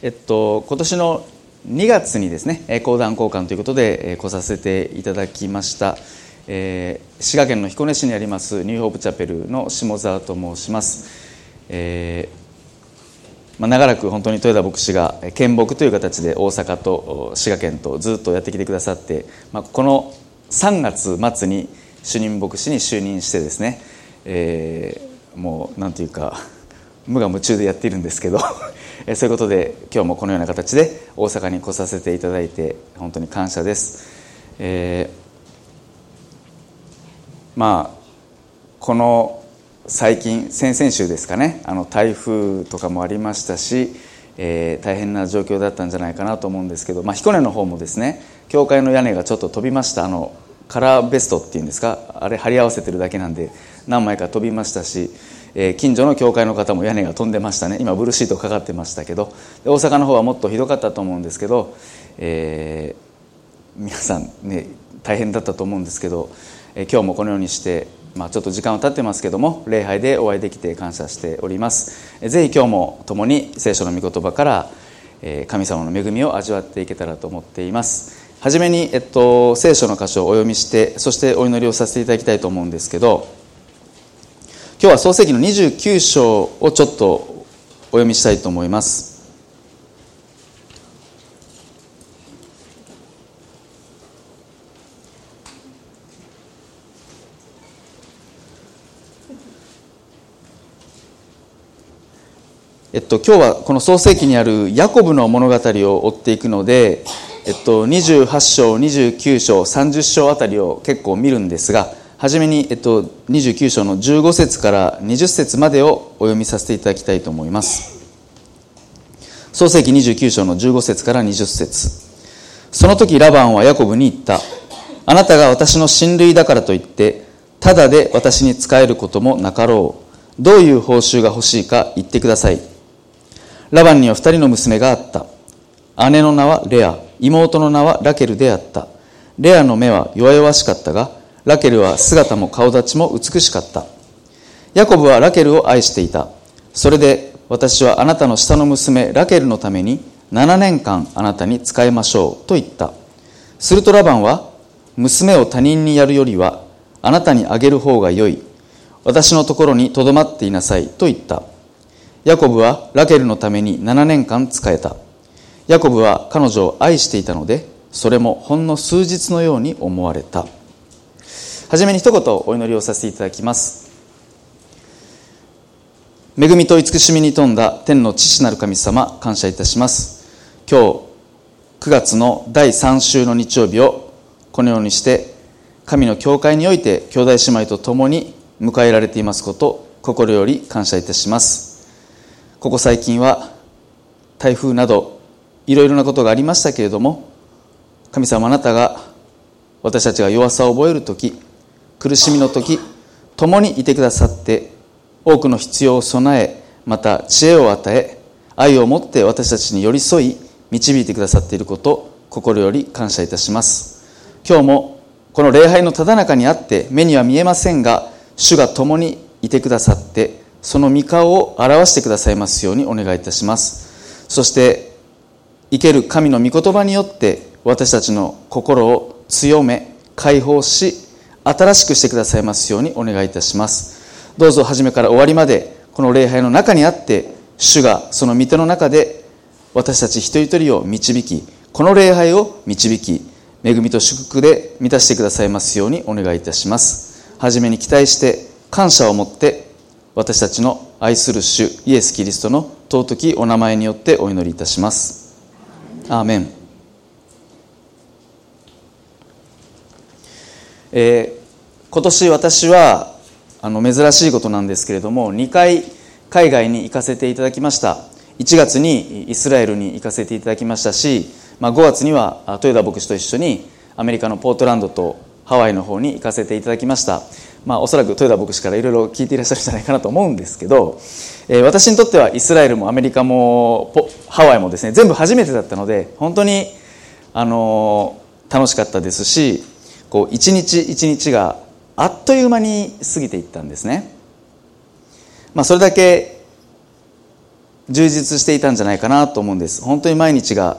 えっと、今年の2月にですね講談交換ということで来させていただきました、えー、滋賀県の彦根市にありますニューホープチャペルの下沢と申します、えーまあ、長らく本当に豊田牧師が県牧という形で大阪と滋賀県とずっとやってきてくださって、まあ、この3月末に主任牧師に就任してですね、えー、もうなんていうか無我夢中でやっているんですけど。えそういうことで今日もこのような形で大阪に来させていただいて本当に感謝です、えー、まあこの最近先々週ですかねあの台風とかもありましたし、えー、大変な状況だったんじゃないかなと思うんですけど、まあ、彦根の方もですね教会の屋根がちょっと飛びました。あのカラーベストっていうんですかあれ貼り合わせてるだけなんで何枚か飛びましたしえ近所の教会の方も屋根が飛んでましたね。今ブルーシートかかってましたけど。大阪の方はもっとひどかったと思うんですけど、えー、皆さんね大変だったと思うんですけど、え今日もこのようにして、まあ、ちょっと時間は経ってますけども礼拝でお会いできて感謝しております。ぜひ今日も共に聖書の御言葉から神様の恵みを味わっていけたらと思っています。はじめに、えっと、聖書の箇所をお読みしてそしてお祈りをさせていただきたいと思うんですけど今日は創世記の29章をちょっとお読みしたいと思います。えっと、今日はこの創世記にあるヤコブの物語を追っていくので、えっと、28章29章30章あたりを結構見るんですがはじめに、えっと、29章の15節から20節までをお読みさせていただきたいと思います。創世紀29章の15節から20節。その時ラバンはヤコブに言った。あなたが私の親類だからといってただで私に仕えることもなかろう。どういう報酬が欲しいか言ってください。ラバンには二人の娘があった。姉の名はレア。妹の名はラケルであった。レアの目は弱々しかったがラケルは姿も顔立ちも美しかった。ヤコブはラケルを愛していた。それで私はあなたの下の娘ラケルのために7年間あなたに仕えましょうと言った。するとラバンは娘を他人にやるよりはあなたにあげる方がよい。私のところにとどまっていなさいと言った。ヤコブはラケルのために7年間仕えた。ヤコブは彼女を愛していたのでそれもほんの数日のように思われた。はじめに一言お祈りをさせていただきます。恵みと慈しみに富んだ天の父なる神様感謝いたします。今日9月の第3週の日曜日をこのようにして神の教会において兄弟姉妹と共に迎えられていますこと心より感謝いたします。ここ最近は台風などいろいろなことがありましたけれども神様あなたが私たちが弱さを覚える時苦しみの時共にいてくださって多くの必要を備えまた知恵を与え愛を持って私たちに寄り添い導いてくださっていること心より感謝いたします。今日もこの礼拝のただ中にあって目には見えませんが主が共にいてくださってその御顔を表してくださいますようにお願いいたします。そして生ける神の御言葉によって私たちの心を強め解放し新しくしてくださいますようにお願いいたします。どうぞ初めから終わりまでこの礼拝の中にあって主がその御手の中で私たち一人一人を導きこの礼拝を導き恵みと祝福で満たしてくださいますようにお願いいたします。初めに期待して感謝を持って私たちの愛する主イエス・キリストの尊きお名前によってお祈りいたします。アーメン、えー今年私はあの珍しいことなんですけれども2回海外に行かせていただきました。1月にイスラエルに行かせていただきましたし、まあ、5月には豊田牧師と一緒にアメリカのポートランドとハワイの方に行かせていただきました、まあ、おそらく豊田牧師からいろいろ聞いていらっしゃるんじゃないかなと思うんですけど、えー、私にとってはイスラエルもアメリカもハワイもですね全部初めてだったので本当に、あのー、楽しかったですしこう一日一日があっという間に過ぎていったんですね、まあ、それだけ充実していたんじゃないかなと思うんです。本当に毎日が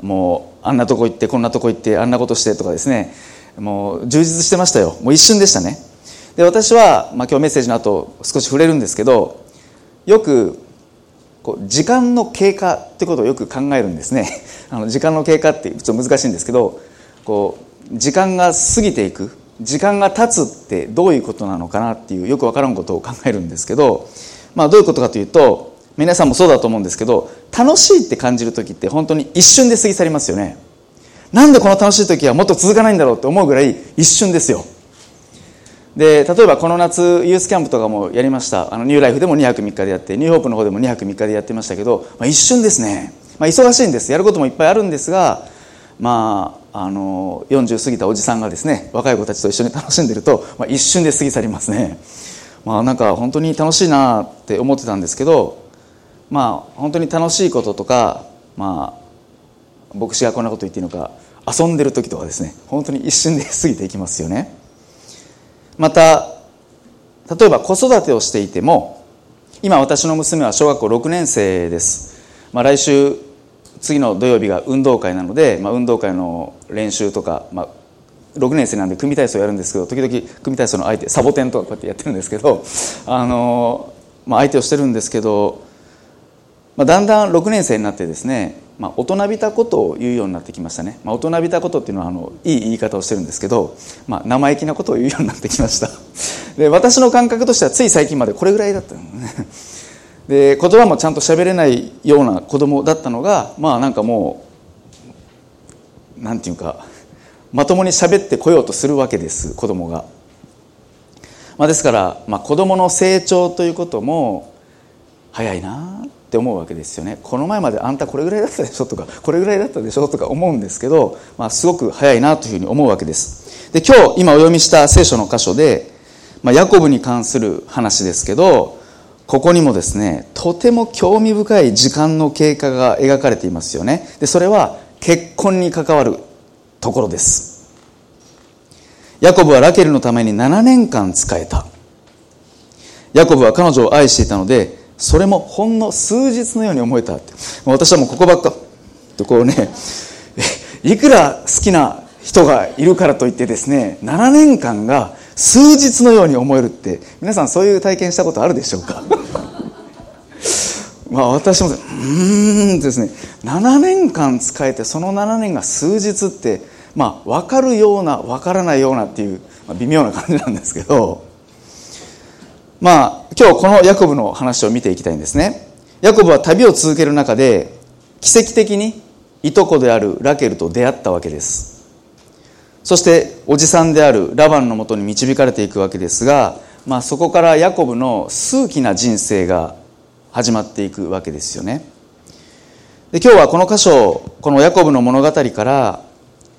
もうあんなとこ行ってこんなとこ行ってあんなことしてとかですね。もう充実してましたよ。もう一瞬でしたね。で私は、まあ、今日メッセージの後少し触れるんですけどよくこう時間の経過ってことをよく考えるんですね。あの時間の経過ってちょっと難しいんですけどこう時間が過ぎていく。時間が経つってどういうことなのかなっていうよくわからんことを考えるんですけど、まあ、どういうことかというと皆さんもそうだと思うんですけど楽しいって感じる時って本当に一瞬で過ぎ去りますよね。なんでこの楽しい時はもっと続かないんだろうって思うぐらい一瞬ですよ。で例えばこの夏ユースキャンプとかもやりました。あのニューライフでも2泊3日でやってニューホープの方でも2泊3日でやってましたけど、まあ、一瞬ですね、まあ、忙しいんです。やることもいっぱいあるんですがまああの40過ぎたおじさんがですね若い子たちと一緒に楽しんでると、まあ、一瞬で過ぎ去りますね。まあなんか本当に楽しいなって思ってたんですけどまあ本当に楽しいこととかまあ牧師がこんなこと言っていいのか遊んでる時とかですね本当に一瞬で過ぎていきますよね。また例えば子育てをしていても今私の娘は小学校6年生です、まあ、来週次の土曜日が運動会なので、まあ、運動会の練習とか、まあ、6年生なんで組体操やるんですけど時々組体操の相手サボテンとかこうやってやってるんですけどあの、まあ、相手をしてるんですけどまあ、だんだん6年生になってですね、まあ、大人びたことを言うようになってきましたね、まあ、大人びたことっていうのはあのいい言い方をしてるんですけど、まあ、生意気なことを言うようになってきました。で私の感覚としてはつい最近までこれぐらいだったのね。で言葉もちゃんと喋れないような子供だったのがまあなんかもうなんていうかまともに喋ってこようとするわけです子供が、まあ、ですから、まあ、子供の成長ということも早いなって思うわけですよね。この前まであんたこれぐらいだったでしょとかこれぐらいだったでしょとか思うんですけど、まあ、すごく早いなというふうに思うわけです。で今日今お読みした聖書の箇所で、まあ、ヤコブに関する話ですけどここにもですねとても興味深い時間の経過が描かれていますよね。でそれは結婚に関わるところです。ヤコブはラケルのために7年間仕えた。ヤコブは彼女を愛していたのでそれもほんの数日のように思えた。って私はもうここばっかとこうね いくら好きな人がいるからといってですね7年間が数日のように思えるって皆さんそういう体験したことあるでしょうか？まあ私もうんですね7年間使えてその7年が数日ってまあ分かるような分からないようなっていう、まあ、微妙な感じなんですけどまあ、今日このヤコブの話を見ていきたいんですね。ヤコブは旅を続ける中で、奇跡的にいとこであるラケルと出会ったわけです。そして、おじさんであるラバンのもとに導かれていくわけですが、まあ、そこからヤコブの数奇な人生が始まっていくわけですよね。で今日はこの箇所、このヤコブの物語から、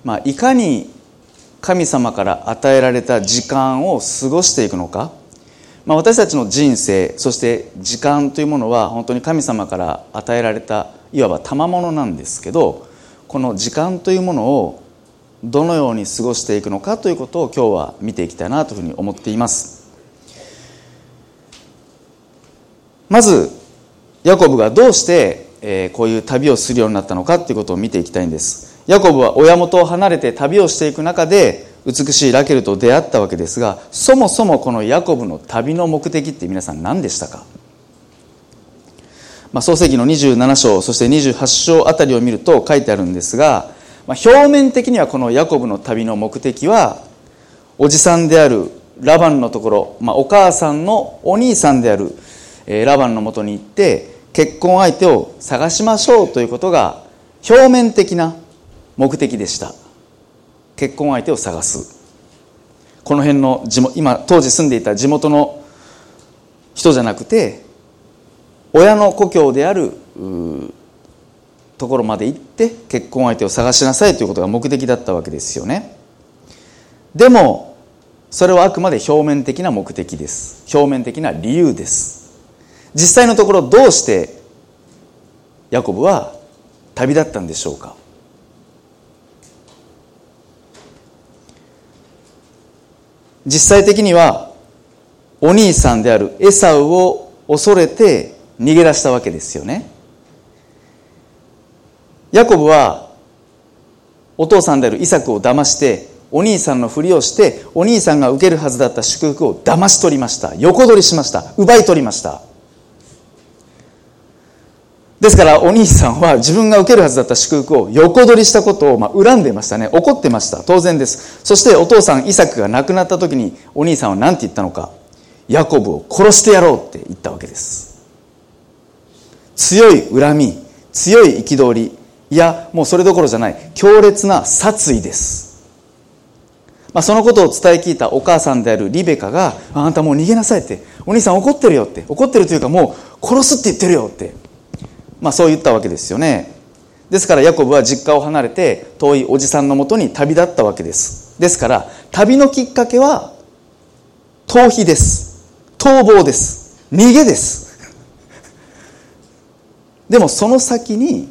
まあ、いかに神様から与えられた時間を過ごしていくのか、まあ、私たちの人生そして時間というものは本当に神様から与えられたいわば賜物なんですけどこの時間というものをどのように過ごしていくのかということを今日は見ていきたいなというふうに思っています。まずヤコブがどうして、こういう旅をするようになったのかということを見ていきたいんです。ヤコブは親元を離れて旅をしていく中で美しいラケルと出会ったわけですがそもそもこのヤコブの旅の目的って皆さん何でしたか、まあ、創世紀の27章そして28章あたりを見ると書いてあるんですが、まあ、表面的にはこのヤコブの旅の目的はおじさんであるラバンのところ、まあ、お母さんのお兄さんである、え、ラバンのもとに行って結婚相手を探しましょうということが表面的な目的でした。結婚相手を探す。この辺の地元今当時住んでいた地元の人じゃなくて親の故郷であるところまで行って結婚相手を探しなさいということが目的だったわけですよね。でもそれはあくまで表面的な目的です。表面的な理由です。実際のところどうしてヤコブは旅立ったんでしょうか。実際的にはお兄さんであるエサウを恐れて逃げ出したわけですよね。ヤコブはお父さんであるイサクを騙してお兄さんのふりをしてお兄さんが受けるはずだった祝福を騙し取りました。横取りしました。奪い取りました。ですからお兄さんは自分が受けるはずだった祝福を横取りしたことをまあ恨んでましたね。怒ってました。当然です。そしてお父さんイサクが亡くなった時にお兄さんは何て言ったのか。ヤコブを殺してやろうって言ったわけです。強い恨み強い憤りいやもうそれどころじゃない。強烈な殺意です。まあ、そのことを伝え聞いたお母さんであるリベカが「あんたもう逃げなさい」って「お兄さん怒ってるよ」って。怒ってるというかもう殺すって言ってるよって。まあそう言ったわけですよね。ですからヤコブは実家を離れて遠いおじさんのもとに旅立ったわけです。ですから旅のきっかけは逃避です。逃亡です。逃げです。でもその先に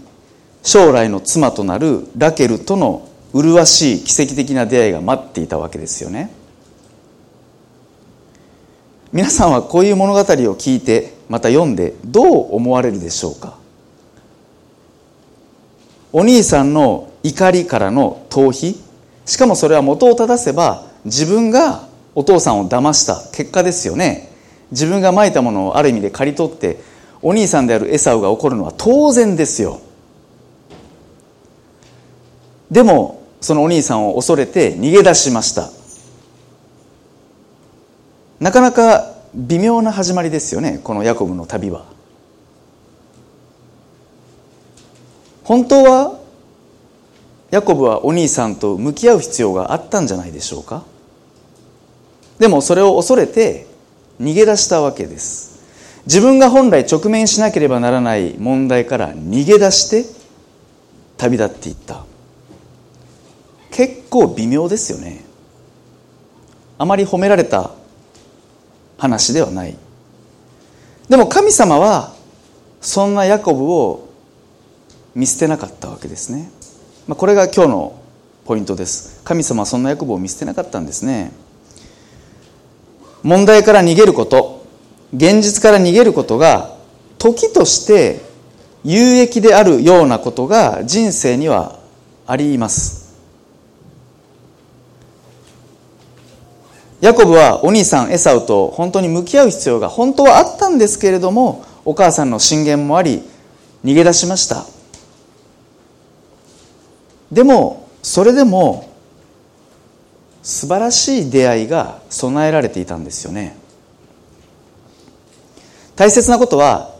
将来の妻となるラケルとの麗しい奇跡的な出会いが待っていたわけですよね。皆さんはこういう物語を聞いてまた読んでどう思われるでしょうか？お兄さんの怒りからの逃避？しかもそれは元を正せば自分がお父さんを騙した結果ですよね。自分がまいたものをある意味で刈り取ってお兄さんであるエサウが起こるのは当然ですよ。でもそのお兄さんを恐れて逃げ出しました。なかなか微妙な始まりですよねこのヤコブの旅は。本当はヤコブはお兄さんと向き合う必要があったんじゃないでしょうか。でもそれを恐れて逃げ出したわけです。自分が本来直面しなければならない問題から逃げ出して旅立っていった。結構微妙ですよね。あまり褒められた話ではない。でも神様はそんなヤコブを見捨てなかったわけですね、まあ、これが今日のポイントです。神様はそんなヤコブを見捨てなかったんですね。問題から逃げること現実から逃げることが時として有益であるようなことが人生にはあります。ヤコブはお兄さんエサウと本当に向き合う必要が本当はあったんですけれどもお母さんの進言もあり逃げ出しました。でもそれでも素晴らしい出会いが備えられていたんですよね。大切なことは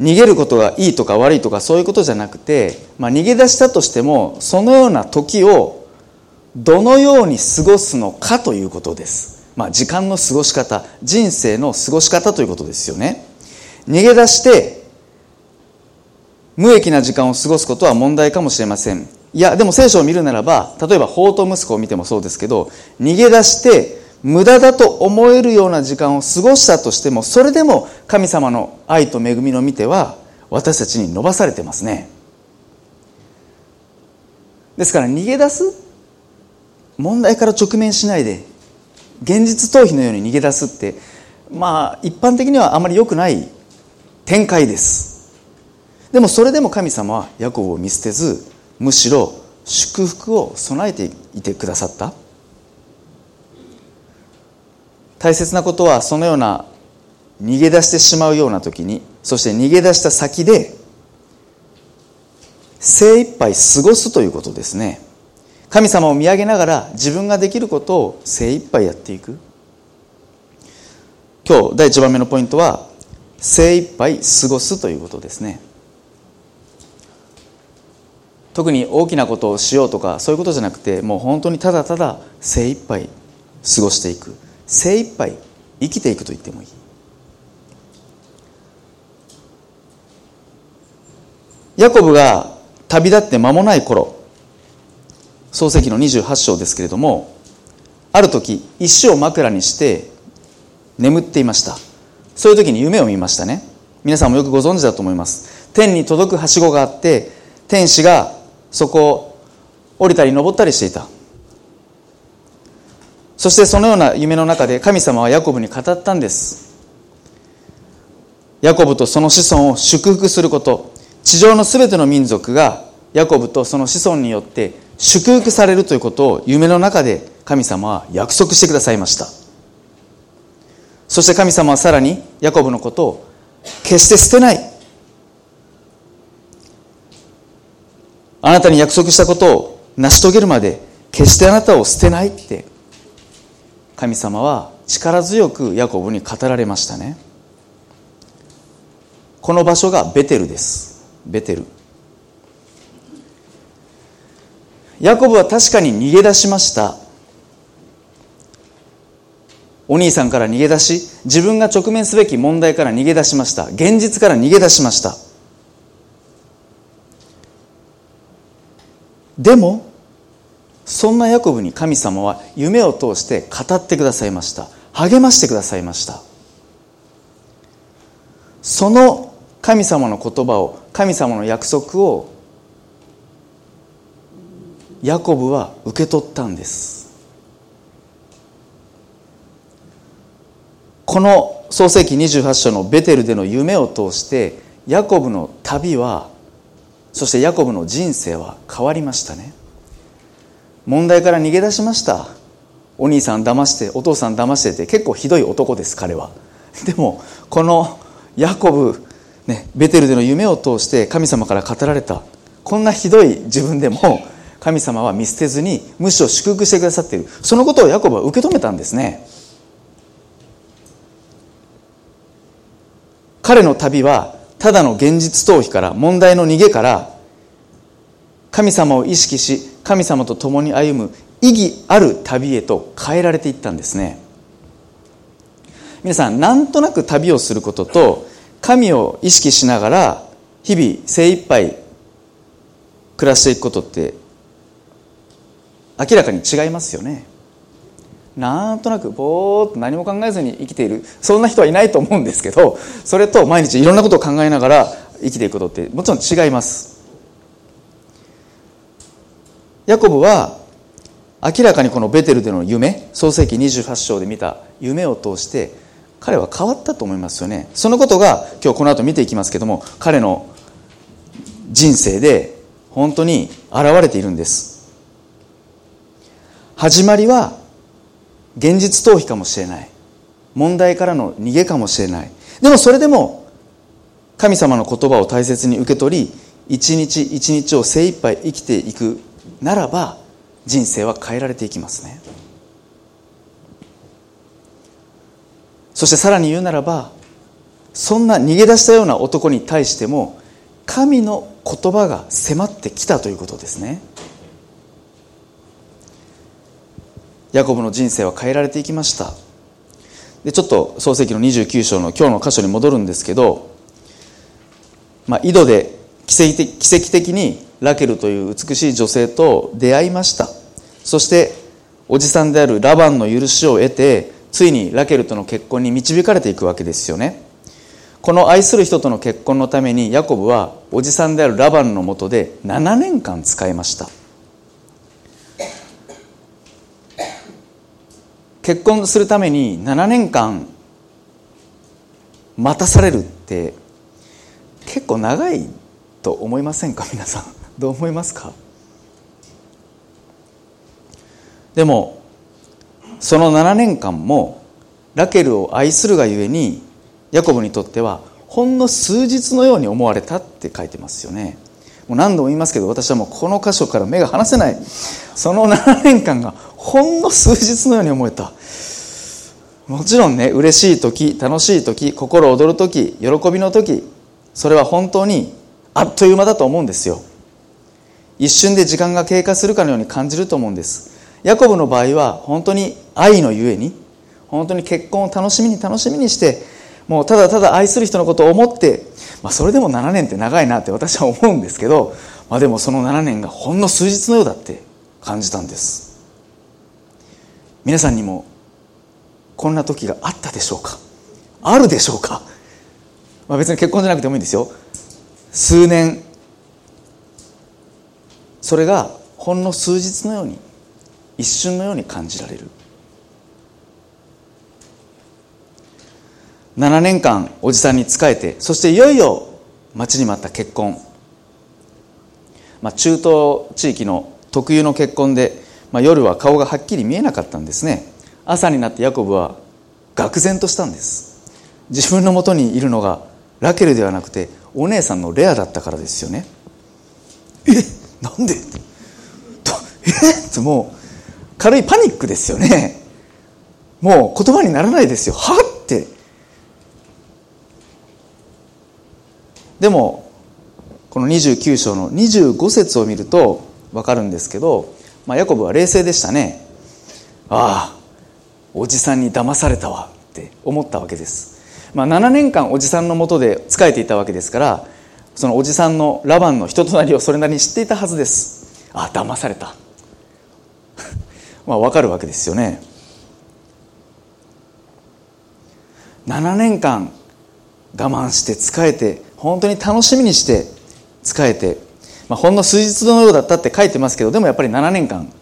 逃げることがいいとか悪いとかそういうことじゃなくて、まあ、逃げ出したとしてもそのような時をどのように過ごすのかということです、まあ、時間の過ごし方人生の過ごし方ということですよね。逃げ出して無益な時間を過ごすことは問題かもしれません。いやでも聖書を見るならば例えば法と息子を見てもそうですけど逃げ出して無駄だと思えるような時間を過ごしたとしてもそれでも神様の愛と恵みの見ては私たちに伸ばされてますね。ですから逃げ出す問題から直面しないで現実逃避のように逃げ出すってまあ一般的にはあまり良くない展開です。でもそれでも神様はヤコブを見捨てずむしろ祝福を備えていてくださった。大切なことはそのような逃げ出してしまうような時にそして逃げ出した先で精一杯過ごすということですね。神様を見上げながら自分ができることを精一杯やっていく。今日第1番目のポイントは精一杯過ごすということですね。特に大きなことをしようとかそういうことじゃなくてもう本当にただただ精一杯過ごしていく。精一杯生きていくと言ってもいい。ヤコブが旅立って間もない頃創世記の28章ですけれどもある時石を枕にして眠っていました。そういう時に夢を見ましたね。皆さんもよくご存知だと思います。天に届くはしごがあって天使がそこを降りたり登ったりしていた。そしてそのような夢の中で神様はヤコブに語ったんです。ヤコブとその子孫を祝福すること。地上のすべての民族がヤコブとその子孫によって祝福されるということを夢の中で神様は約束してくださいました。そして神様はさらにヤコブのことを決して捨てない。あなたに約束したことを成し遂げるまで決してあなたを捨てないって。神様は力強くヤコブに語られましたね。この場所がベテルです。ベテル。ヤコブは確かに逃げ出しました。お兄さんから逃げ出し自分が直面すべき問題から逃げ出しました。現実から逃げ出しました。でもそんなヤコブに神様は夢を通して語ってくださいました。励ましてくださいました。その神様の言葉を神様の約束をヤコブは受け取ったんです。この創世紀28章のベテルでの夢を通してヤコブの旅はそしてヤコブの人生は変わりましたね。問題から逃げ出しました。お兄さん騙してお父さん騙してて結構ひどい男です彼は。でもこのヤコブ、ね、ベテルでの夢を通して神様から語られた。こんなひどい自分でも神様は見捨てずにむしろ祝福してくださっている。そのことをヤコブは受け止めたんですね。彼の旅はただの現実逃避から問題の逃げから神様を意識し神様と共に歩む意義ある旅へと変えられていったんですね。皆さんなんとなく旅をすることと神を意識しながら日々精一杯暮らしていくことって明らかに違いますよね。なんとなくぼーっと何も考えずに生きているそんな人はいないと思うんですけどそれと毎日いろんなことを考えながら生きていくことってもちろん違います。ヤコブは明らかにこのベテルでの夢創世紀28章で見た夢を通して彼は変わったと思いますよね。そのことが今日この後見ていきますけども彼の人生で本当に現れているんです。始まりは現実逃避かもしれない。問題からの逃げかもしれない。でもそれでも神様の言葉を大切に受け取り一日一日を精一杯生きていくならば人生は変えられていきますね。そしてさらに言うならばそんな逃げ出したような男に対しても神の言葉が迫ってきたということですね。ヤコブの人生は変えられていきました。でちょっと創世記の29章の今日の箇所に戻るんですけど、まあ、井戸で奇跡的奇跡的にラケルという美しい女性と出会いました。そしておじさんであるラバンの許しを得てついにラケルとの結婚に導かれていくわけですよね。この愛する人との結婚のためにヤコブはおじさんであるラバンのもとで7年間使いました。結婚するために7年間待たされるって結構長いと思いませんか？皆さん。どう思いますか？でもその7年間もラケルを愛するがゆえにヤコブにとってはほんの数日のように思われたって書いてますよね。もう何度も言いますけど私はもうこの箇所から目が離せない。その7年間がほんの数日のように思えた。もちろんね嬉しい時楽しい時心躍る時喜びの時それは本当にあっという間だと思うんですよ。一瞬で時間が経過するかのように感じると思うんです。ヤコブの場合は本当に愛のゆえに本当に結婚を楽しみに楽しみにしてもうただただ愛する人のことを思って、まあ、それでも7年って長いなって私は思うんですけど、まあ、でもその7年がほんの数日のようだって感じたんです。皆さんにもこんな時があったでしょうか？あるでしょうか、まあ、別に結婚じゃなくてもいいんですよ。数年それがほんの数日のように一瞬のように感じられる。7年間おじさんに仕えてそしていよいよ待ちに待った結婚。まあ、中東地域の特有の結婚で、まあ、夜は顔がはっきり見えなかったんですね。朝になってヤコブは愕然としたんです。自分のもとにいるのがラケルではなくてお姉さんのレアだったからですよね。えなんで？とえ？ってもう軽いパニックですよね。もう言葉にならないですよ。はってでもこの29章の25節を見ると分かるんですけど、まあ、ヤコブは冷静でしたね。ああおじさんに騙されたわって思ったわけです、まあ、7年間おじさんのもとで仕えていたわけですからそのおじさんのラバンの人となりをそれなりに知っていたはずです。ああ騙された。まあ分かるわけですよね。7年間我慢して仕えて本当に楽しみにして仕えて、まあ、ほんの数日のようだったって書いてますけどでもやっぱり7年間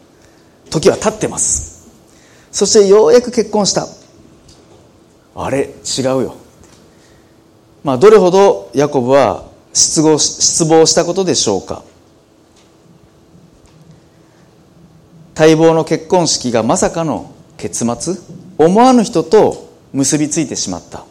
時は経ってます。そしてようやく結婚した。あれ違うよ。まあどれほどヤコブは失望失望したことでしょうか。待望の結婚式がまさかの結末？思わぬ人と結びついてしまった。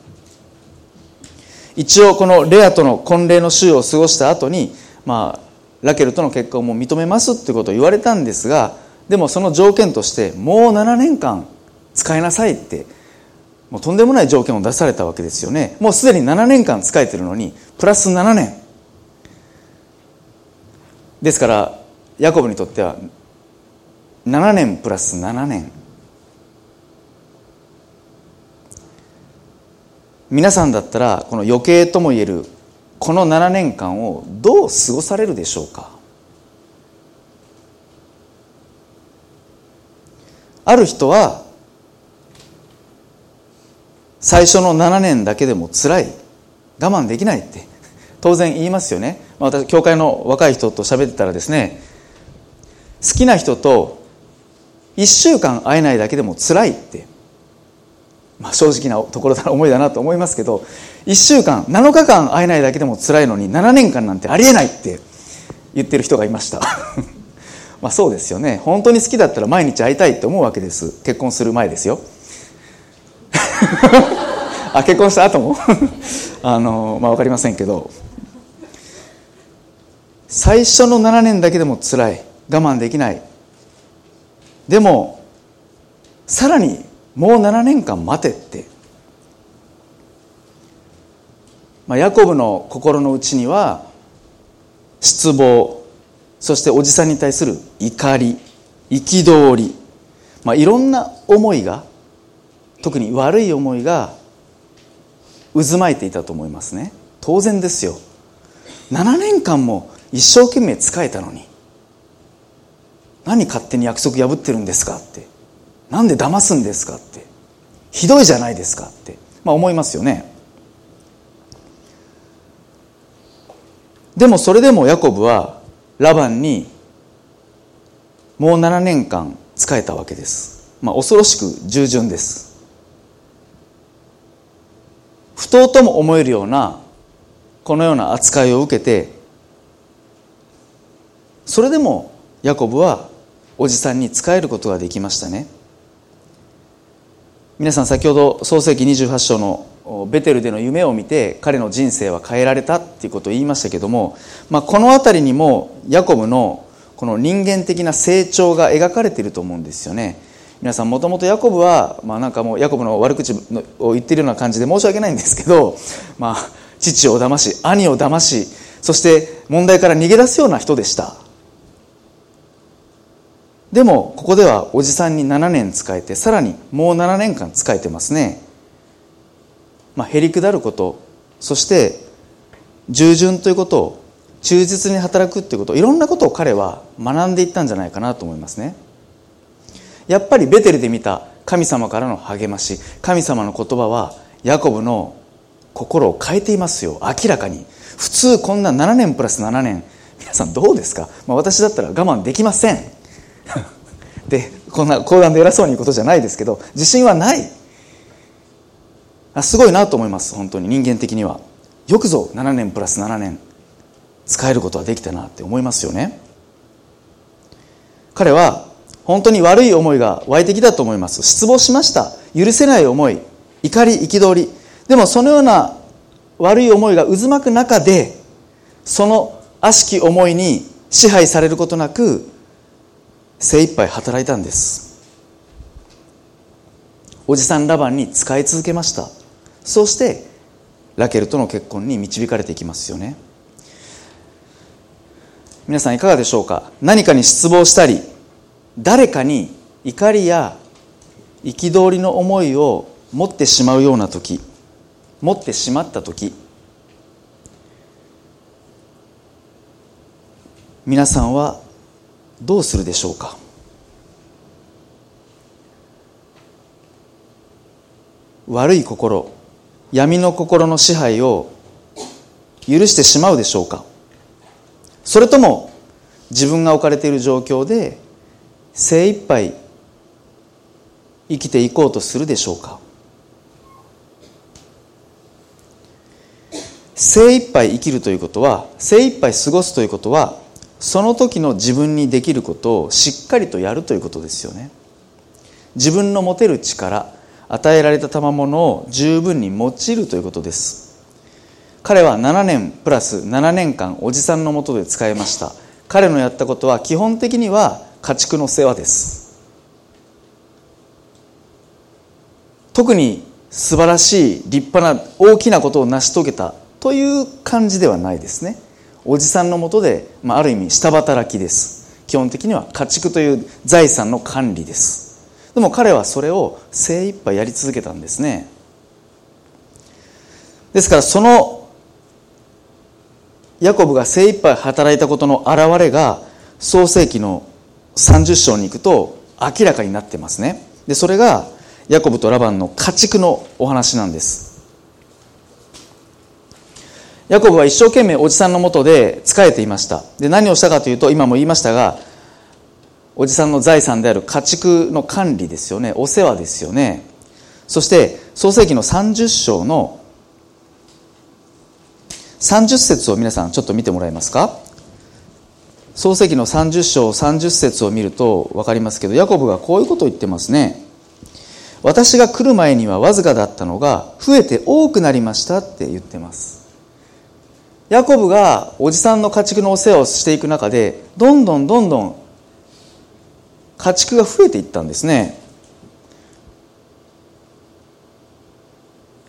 一応このレアとの婚礼の週を過ごした後にまあラケルとの結婚も認めますってことを言われたんですがでもその条件としてもう7年間使いなさいってもうとんでもない条件を出されたわけですよね。もうすでに7年間使えてるのにプラス7年。ですからヤコブにとっては7年プラス7年。皆さんだったらこの余計ともいえるこの7年間をどう過ごされるでしょうか？ある人は最初の7年だけでも辛い。我慢できないって当然言いますよね。私教会の若い人と喋ってたらですね好きな人と1週間会えないだけでも辛いって、まあ、正直なところだ思いだなと思いますけど1週間7日間会えないだけでも辛いのに7年間なんてありえないって言ってる人がいました。まあそうですよね。本当に好きだったら毎日会いたいって思うわけです。結婚する前ですよ。あ結婚した後も？あのまあ分かりませんけど。最初の7年だけでも辛い。我慢できない。でもさらにもう7年間待てって、まあ、ヤコブの心の内には失望そしておじさんに対する怒り憤り、まあ、いろんな思いが特に悪い思いが渦巻いていたと思いますね。当然ですよ。7年間も一生懸命仕えたのに何勝手に約束破ってるんですかって。なんで騙すんですかって。ひどいじゃないですかって、まあ、思いますよね。でもそれでもヤコブはラバンにもう7年間仕えたわけです、まあ、恐ろしく従順です。不当とも思えるようなこのような扱いを受けてそれでもヤコブはおじさんに仕えることができましたね。皆さん先ほど創世紀28章のベテルでの夢を見て彼の人生は変えられたっていうことを言いましたけども、まあ、この辺りにもヤコブのこの人間的な成長が描かれていると思うんですよね。皆さんもともとヤコブは、まあ、なんかもうヤコブの悪口を言っているような感じで申し訳ないんですけど、まあ、父を騙し兄を騙しそして問題から逃げ出すような人でした。でもここではおじさんに7年使えてさらにもう7年間使えてますね。まあへりくだることそして従順ということを忠実に働くっていうこといろんなことを彼は学んでいったんじゃないかなと思いますね。やっぱりベテルで見た神様からの励まし神様の言葉はヤコブの心を変えていますよ。明らかに。普通こんな7年プラス7年皆さんどうですか、まあ、私だったら我慢できません。でこんな講談で偉そうに言うことじゃないですけど自信はない。あすごいなと思います本当に人間的には。よくぞ7年プラス7年使えることはできたなって思いますよね。彼は本当に悪い思いが湧いてきたと思います。失望しました。許せない思い。怒り憤り。でもそのような悪い思いが渦巻く中でその悪しき思いに支配されることなく精一杯働いたんです。おじさんラバンに使い続けました。そしてラケルとの結婚に導かれていきますよね。皆さんいかがでしょうか？何かに失望したり誰かに怒りや憤りの思いを持ってしまうような時持ってしまった時皆さんはどうするでしょうか？悪い心闇の心の支配を許してしまうでしょうか？それとも自分が置かれている状況で精一杯生きていこうとするでしょうか？精一杯生きるということは精一杯過ごすということはその時の自分にできることをしっかりとやるということですよね。自分の持てる力与えられた賜物を十分に用いるということです。彼は7年プラス7年間おじさんのもとで使いました。彼のやったことは基本的には家畜の世話です。特に素晴らしい立派な大きなことを成し遂げたという感じではないですね。おじさんのもとで、まあ、ある意味下働きです。基本的には家畜という財産の管理です。でも彼はそれを精一杯やり続けたんですね。ですからそのヤコブが精一杯働いたことの表れが創世紀の30章に行くと明らかになってますね。でそれがヤコブとラバンの家畜のお話なんです。ヤコブは一生懸命おじさんのもとで仕えていました。で何をしたかというと今も言いましたがおじさんの財産である家畜の管理ですよね。お世話ですよね。そして創世紀の30章の30節を皆さんちょっと見てもらえますか？創世紀の30章30節を見ると分かりますけどヤコブがこういうことを言ってますね。私が来る前にはわずかだったのが増えて多くなりましたって言ってます。ヤコブがおじさんの家畜のお世話をしていく中でどんどんどんどん家畜が増えていったんですね。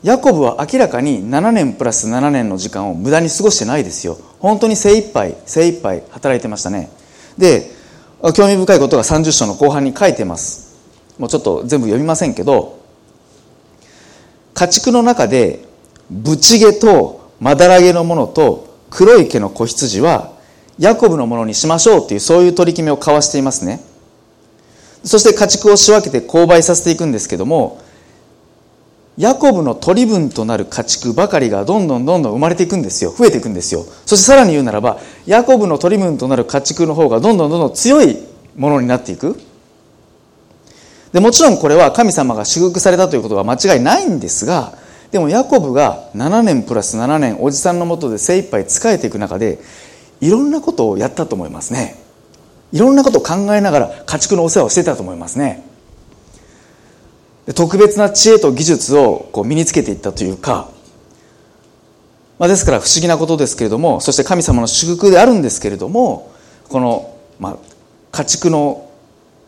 ヤコブは明らかに7年プラス7年の時間を無駄に過ごしてないですよ。本当に精一杯精一杯働いてましたね。で興味深いことが30章の後半に書いてます。もうちょっと全部読みませんけど家畜の中でブチゲとまだらげのものと黒い毛の子羊はヤコブのものにしましょうっていうそういう取り決めを交わしていますね。そして家畜を仕分けて購買させていくんですけどもヤコブの取り分となる家畜ばかりがどんどんどんどん生まれていくんですよ。増えていくんですよ。そしてさらに言うならばヤコブの取り分となる家畜の方がどんどんどんどん強いものになっていく。でもちろんこれは神様が祝福されたということは間違いないんですがでもヤコブが7年プラス7年おじさんのもとで精一杯仕えていく中でいろんなことをやったと思いますね。いろんなことを考えながら家畜のお世話をしてたと思いますね。特別な知恵と技術をこう身につけていったというか、まあ、ですから不思議なことですけれどもそして神様の祝福であるんですけれどもこの、まあ、家畜の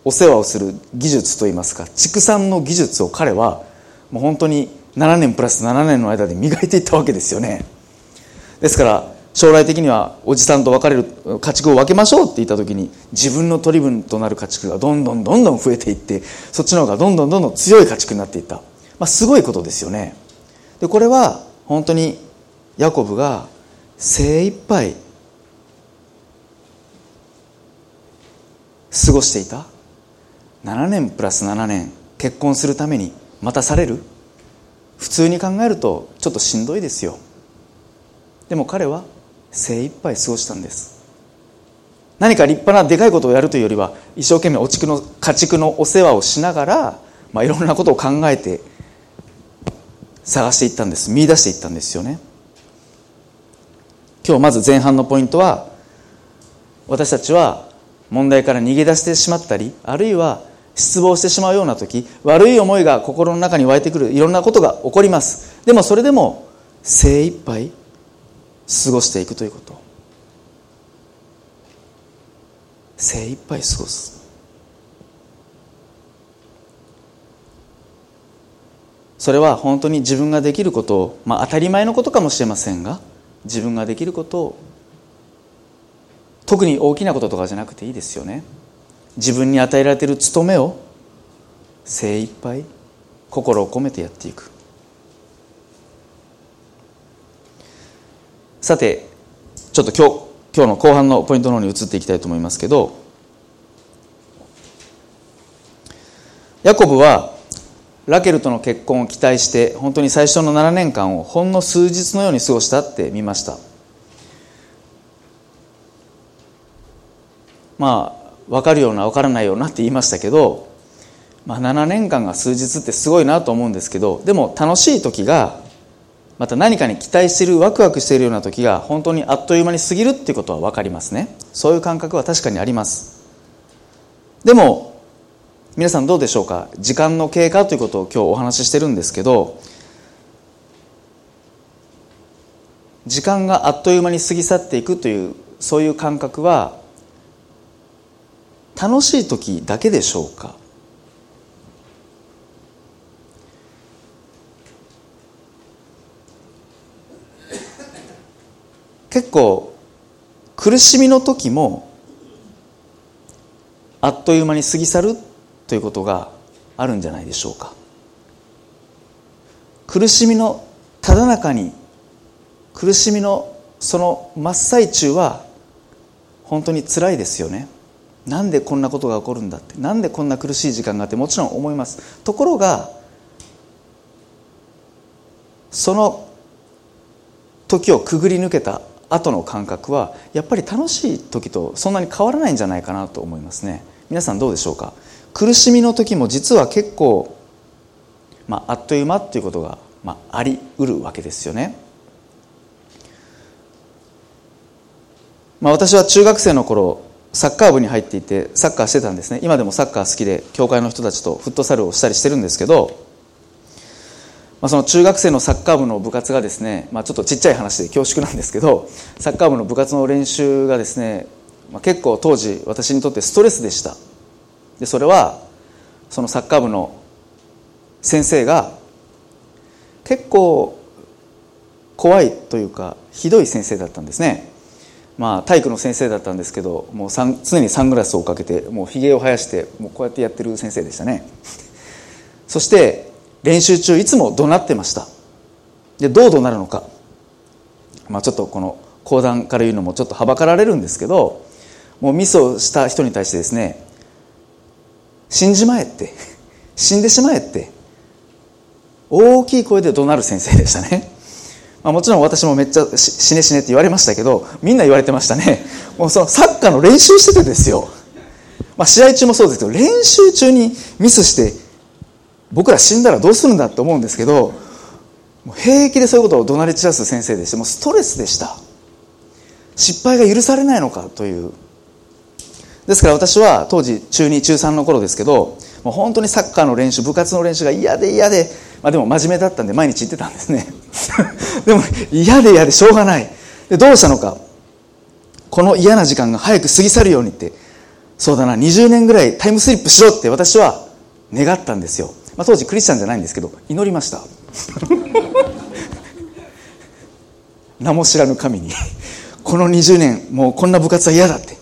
お世話をする技術といいますか畜産の技術を彼はもう本当に7年プラス7年の間で磨いていったわけですよね。ですから将来的にはおじさんと別れる家畜を分けましょうって言った時に自分の取り分となる家畜がどんどんどんどん増えていってそっちの方がどんどんどんどん強い家畜になっていった、まあ、すごいことですよね。でこれは本当にヤコブが精一杯過ごしていた。7年プラス7年結婚するために待たされる。普通に考えるとちょっとしんどいですよ。でも彼は精一杯過ごしたんです。何か立派なでかいことをやるというよりは一生懸命お畜の家畜のお世話をしながら、まあ、いろんなことを考えて探していったんです。見出していったんですよね。今日まず前半のポイントは私たちは問題から逃げ出してしまったりあるいは失望してしまうような時悪い思いが心の中に湧いてくるいろんなことが起こります。でもそれでも精一杯過ごしていくということ。精一杯過ごす。それは本当に自分ができることを、まあ、当たり前のことかもしれませんが自分ができることを特に大きなこととかじゃなくていいですよね。自分に与えられている務めを精一杯心を込めてやっていく。さてちょっと今日今日の後半のポイントの方に移っていきたいと思いますけどヤコブはラケルとの結婚を期待して本当に最初の7年間をほんの数日のように過ごしたって見ました。まあ分かるような分からないようなって言いましたけど、まあ、7年間が数日ってすごいなと思うんですけどでも楽しい時がまた何かに期待してるワクワクしているような時が本当にあっという間に過ぎるっていうことは分かりますね。そういう感覚は確かにあります。でも皆さんどうでしょうか？時間の経過ということを今日お話ししてるんですけど時間があっという間に過ぎ去っていくというそういう感覚は楽しい時だけでしょうか？結構苦しみの時もあっという間に過ぎ去るということがあるんじゃないでしょうか。苦しみのただ中に苦しみのその真っ最中は本当につらいですよね。なんでこんなことが起こるんだってなんでこんな苦しい時間があってもちろん思います。ところがその時をくぐり抜けた後の感覚はやっぱり楽しい時とそんなに変わらないんじゃないかなと思いますね。皆さんどうでしょうか？苦しみの時も実は結構、まあ、あっという間っていうことが、まあ、ありうるわけですよね。まあ、私は中学生の頃サッカー部に入っていてサッカーしてたんですね。今でもサッカー好きで教会の人たちとフットサルをしたりしてるんですけど、まあ、その中学生のサッカー部の部活がですね、まあ、ちょっとちっちゃい話で恐縮なんですけどサッカー部の部活の練習がですね、まあ、結構当時私にとってストレスでした。でそれはそのサッカー部の先生が結構怖いというかひどい先生だったんですね。まあ体育の先生だったんですけどもう常にサングラスをかけてもうひげを生やしてもうこうやってやってる先生でしたね。そして練習中いつも怒鳴ってました。でどう怒鳴るのか。まあちょっとこの講談から言うのもちょっとはばかられるんですけどもうミスをした人に対してですね死んじまえって死んでしまえって。大きい声で怒鳴る先生でしたね、まあ、もちろん私もめっちゃ死ね死ねって言われましたけどみんな言われてましたね。もうそのサッカーの練習しててですよ、まあ、試合中もそうですけど練習中にミスして僕ら死んだらどうするんだって思うんですけど平気でそういうことを怒鳴り散らす先生でしてもうストレスでした。失敗が許されないのかという。ですから私は当時中2中3の頃ですけどもう本当にサッカーの練習部活の練習が嫌で嫌で、まあ、でも真面目だったんで毎日行ってたんですね。でも嫌で嫌でしょうがない。でどうしたのか。この嫌な時間が早く過ぎ去るようにって。そうだな20年ぐらいタイムスリップしろって私は願ったんですよ、まあ、当時クリスチャンじゃないんですけど祈りました。名も知らぬ神に。この20年もうこんな部活は嫌だって。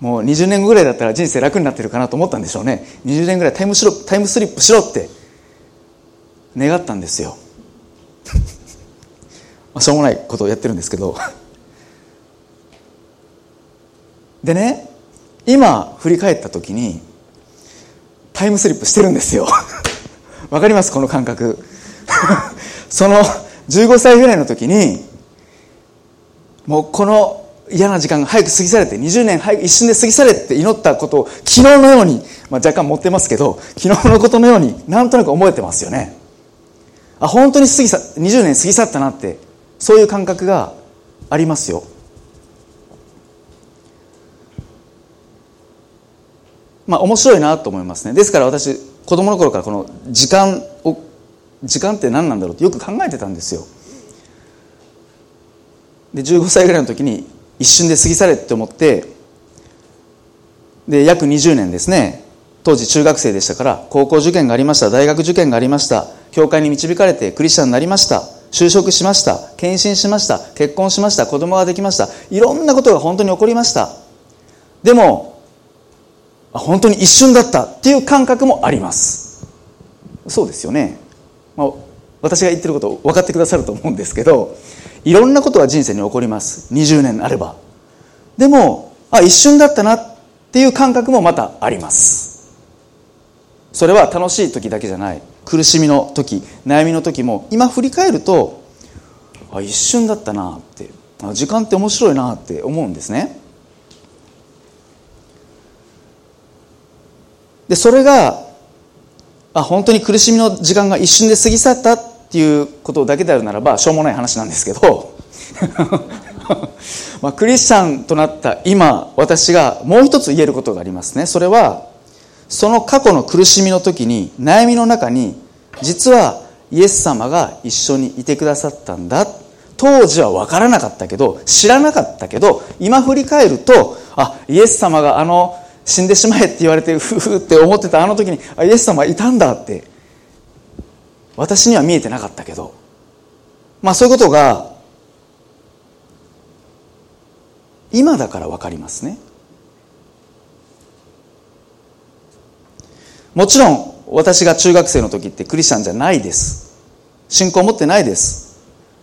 もう20年後ぐらいだったら人生楽になってるかなと思ったんでしょうね。20年ぐらいタイムしろタイムスリップしろって。願ったんですよ。しょうもないことをやってるんですけど。でね今振り返った時にタイムスリップしてるんですよ。わかります？この感覚。その15歳ぐらいの時にもうこの嫌な時間が早く過ぎ去れて20年早く一瞬で過ぎ去れって祈ったことを昨日のように、まあ、若干持ってますけど昨日のことのようになんとなく思えてますよね。あ本当に過ぎさ20年過ぎ去ったなってそういう感覚がありますよ。まあ面白いなと思いますね。ですから私子供の頃からこの時間を時間って何なんだろうってよく考えてたんですよ。で15歳ぐらいの時に一瞬で過ぎ去れって思ってで約20年ですね。当時中学生でしたから高校受験がありました大学受験がありました。教会に導かれてクリスチャンになりました。就職しました。献身しました。結婚しました。子供ができました。いろんなことが本当に起こりました。でも本当に一瞬だった。っていう感覚もあります。そうですよね、まあ、私が言ってること分かってくださると思うんですけどいろんなことが人生に起こります。20年あれば。でもあ一瞬だったな。っていう感覚もまたあります。それは楽しい時だけじゃない。苦しみの時悩みの時も今振り返るとあ一瞬だったなって時間って面白いなって思うんですね。でそれがあ本当に苦しみの時間が一瞬で過ぎ去ったっていうことだけであるならばしょうもない話なんですけど まあ、クリスチャンとなった今私がもう一つ言えることがありますね。それはその過去の苦しみの時に悩みの中に実はイエス様が一緒にいてくださったんだ。当時は分からなかったけど知らなかったけど今振り返るとあイエス様があの死んでしまえって言われてふふって思ってたあの時にあイエス様いたんだって私には見えてなかったけど。まあそういうことが今だから分かりますね。もちろん私が中学生の時ってクリスチャンじゃないです。信仰を持ってないです。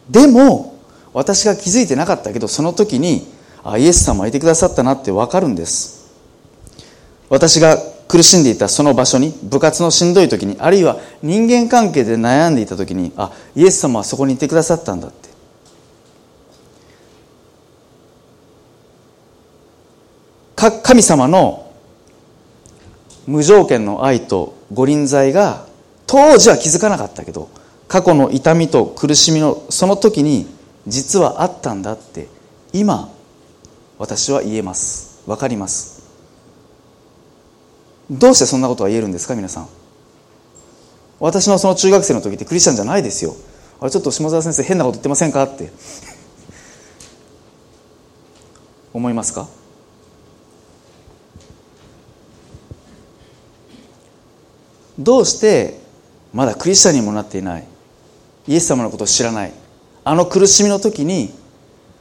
でも私が気づいてなかったけどその時にあイエス様いてくださったなって分かるんです。私が苦しんでいたその場所に部活のしんどい時にあるいは人間関係で悩んでいた時にあイエス様はそこにいてくださったんだって。神様の無条件の愛と御臨在が当時は気づかなかったけど過去の痛みと苦しみのその時に実はあったんだって今私は言えます。分かります。どうしてそんなことが言えるんですか皆さん。私のその中学生の時ってクリスチャンじゃないですよ。あれちょっと下澤先生変なこと言ってませんかって。思いますか？どうしてまだクリスチャンにもなっていない。イエス様のことを知らない。あの苦しみの時に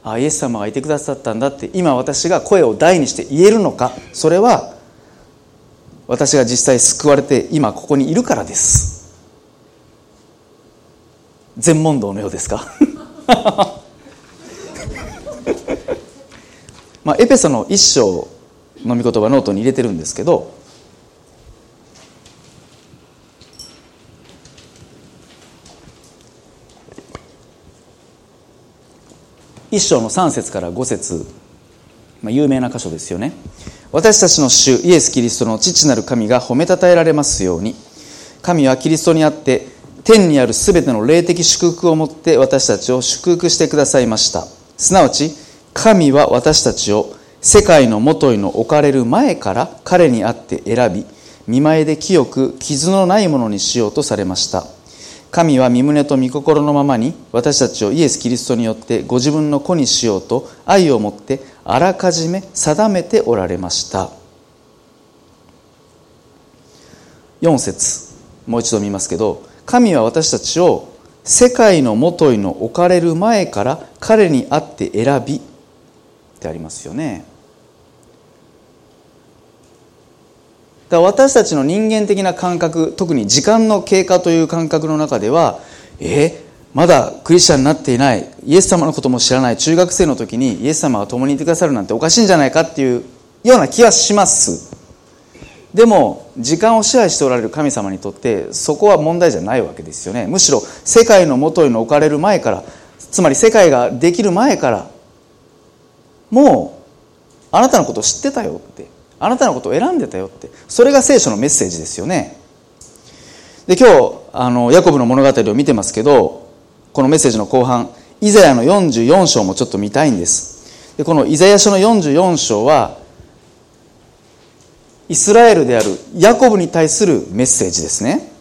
あイエス様がいてくださったんだって今私が声を大にして言えるのか。それは私が実際救われて今ここにいるからです。全問答のようですか？まあエペソの一章の御言葉ノートに入れてるんですけど一章の3節から5節。まあ、有名な箇所ですよね。私たちの主イエス・キリストの父なる神が褒めたたえられますように。神はキリストにあって天にあるすべての霊的祝福をもって私たちを祝福してくださいました。すなわち神は私たちを世界のもといの置かれる前から彼にあって選び見舞いで清く傷のないものにしようとされました。神は身胸と御心のままに私たちをイエス・キリストによってご自分の子にしようと愛を持ってあらかじめ定めておられました。4節もう一度見ますけど神は私たちを世界のもといの置かれる前から彼にあって選びってありますよね。だから私たちの人間的な感覚特に時間の経過という感覚の中ではえまだクリスチャンになっていないイエス様のことも知らない中学生の時にイエス様が共にいてくださるなんておかしいんじゃないかっていうような気はします。でも時間を支配しておられる神様にとってそこは問題じゃないわけですよね。むしろ世界のもとに置かれる前からつまり世界ができる前からもうあなたのこと知ってたよって。あなたのことを選んでたよって。それが聖書のメッセージですよね。で今日あのヤコブの物語を見てますけどこのメッセージの後半イザヤの44章もちょっと見たいんです。でこのイザヤ書の44章はイスラエルであるヤコブに対するメッセージですね。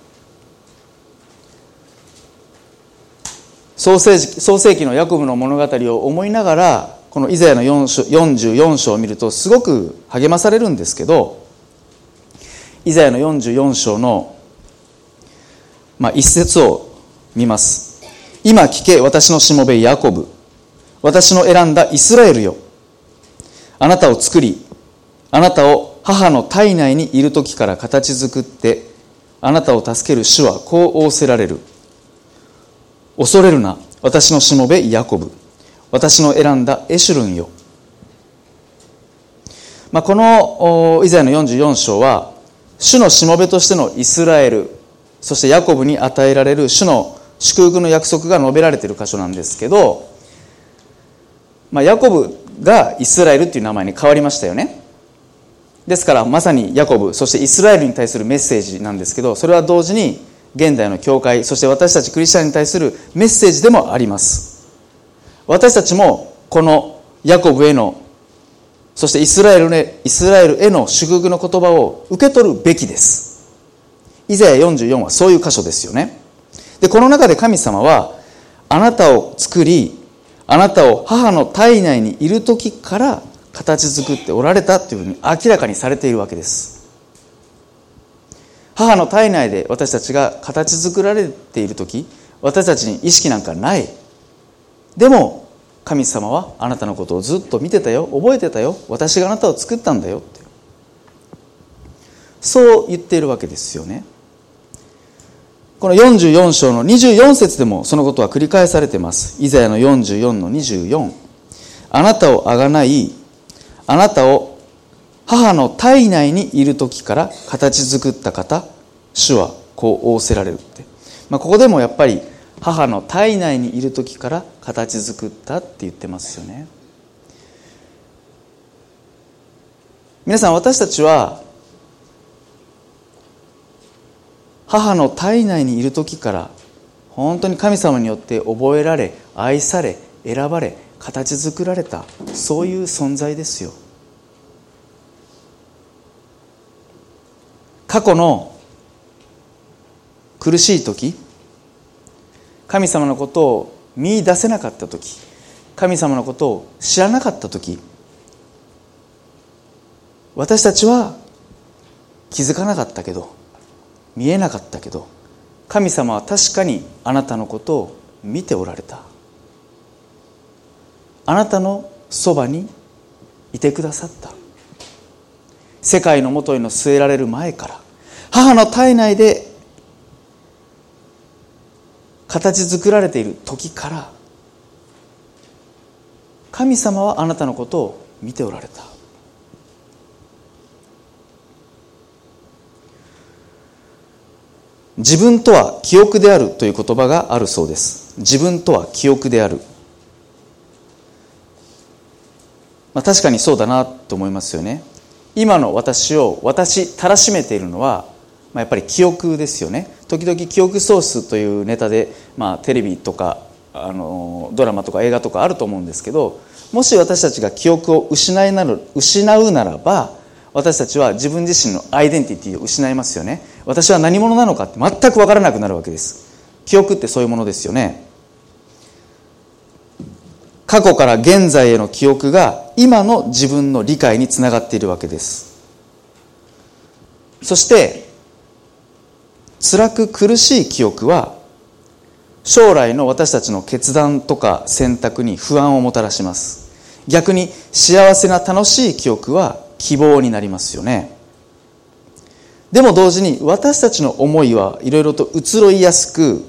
創世創世紀のヤコブの物語を思いながらこのイザヤの44章を見るとすごく励まされるんですけどイザヤの44章の、まあ、一節を見ます。今聞け私のしもべヤコブ。私の選んだイスラエルよ。あなたを作りあなたを母の体内にいる時から形作ってあなたを助ける主はこう仰せられる。恐れるな私のしもべヤコブ。私の選んだエシュルンよ、まあ、このイザヤの44章は主のしもべとしてのイスラエルそしてヤコブに与えられる主の祝福の約束が述べられている箇所なんですけど、まあ、ヤコブがイスラエルっていう名前に変わりましたよね。ですからまさにヤコブそしてイスラエルに対するメッセージなんですけどそれは同時に現代の教会そして私たちクリスチャンに対するメッセージでもあります。私たちもこのヤコブへのそしてイスラエルへイスラエルへの祝福の言葉を受け取るべきです。イザヤ44はそういう箇所ですよね。でこの中で神様はあなたを作りあなたを母の体内にいる時から形作っておられたというふうに明らかにされているわけです。母の体内で私たちが形作られている時私たちに意識なんかない。でも神様はあなたのことをずっと見てたよ。覚えてたよ。私があなたを作ったんだよ。ってそう言っているわけですよね。この44章の24節でもそのことは繰り返されてます。イザヤの44の24あなたをあがない。あなたを母の体内にいる時から形作った方。主はこう仰せられるって、まあ、ここでもやっぱり母の体内にいる時から形作ったって言ってますよね。皆さん私たちは母の体内にいる時から本当に神様によって覚えられ愛され選ばれ形作られたそういう存在ですよ。過去の苦しい時神様のことを見出せなかった時神様のことを知らなかった時私たちは気づかなかったけど見えなかったけど神様は確かにあなたのことを見ておられた。あなたのそばにいてくださった。世界のもとへの据えられる前から母の体内で形作られている時から神様はあなたのことを見ておられた。自分とは記憶であるという言葉があるそうです。自分とは記憶である。まあ確かにそうだなと思いますよね。今の私を私たらしめているのは、まあ、やっぱり記憶ですよね。時々記憶喪失というネタで、まあ、テレビとかあのドラマとか映画とかあると思うんですけどもし私たちが記憶を失いなる失うならば私たちは自分自身のアイデンティティを失いますよね。私は何者なのかって全く分からなくなるわけです。記憶ってそういうものですよね。過去から現在への記憶が今の自分の理解につながっているわけです。そして辛く苦しい記憶は将来の私たちの決断とか選択に不安をもたらします。逆に幸せな楽しい記憶は希望になりますよね。でも同時に私たちの思いはいろいろと移ろいやすく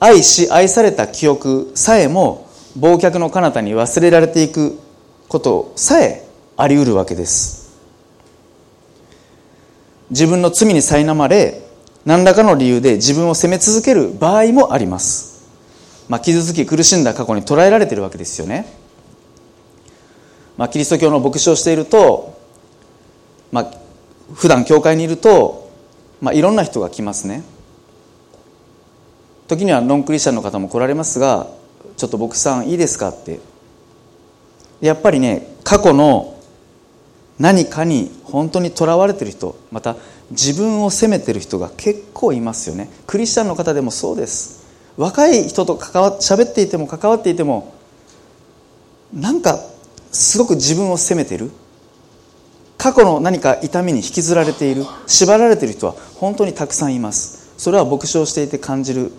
愛し愛された記憶さえも忘却の彼方に忘れられていくことさえあり得るわけです。自分の罪に苛まれ何らかの理由で自分を責め続ける場合もあります、まあ、傷つき苦しんだ過去に捉えられてるわけですよね、まあ、キリスト教の牧師をしていると、まあ、普段教会にいると、まあ、いろんな人が来ますね。時にはノンクリスチャンの方も来られますがちょっと牧師さんいいですかって。やっぱりね過去の何かに本当にとらわれてる人また自分を責めてる人が結構いますよね。クリスチャンの方でもそうです。若い人と関わ喋っていても関わっていてもなんかすごく自分を責めてる。過去の何か痛みに引きずられている縛られている人は本当にたくさんいます。それは牧師をしていて感じる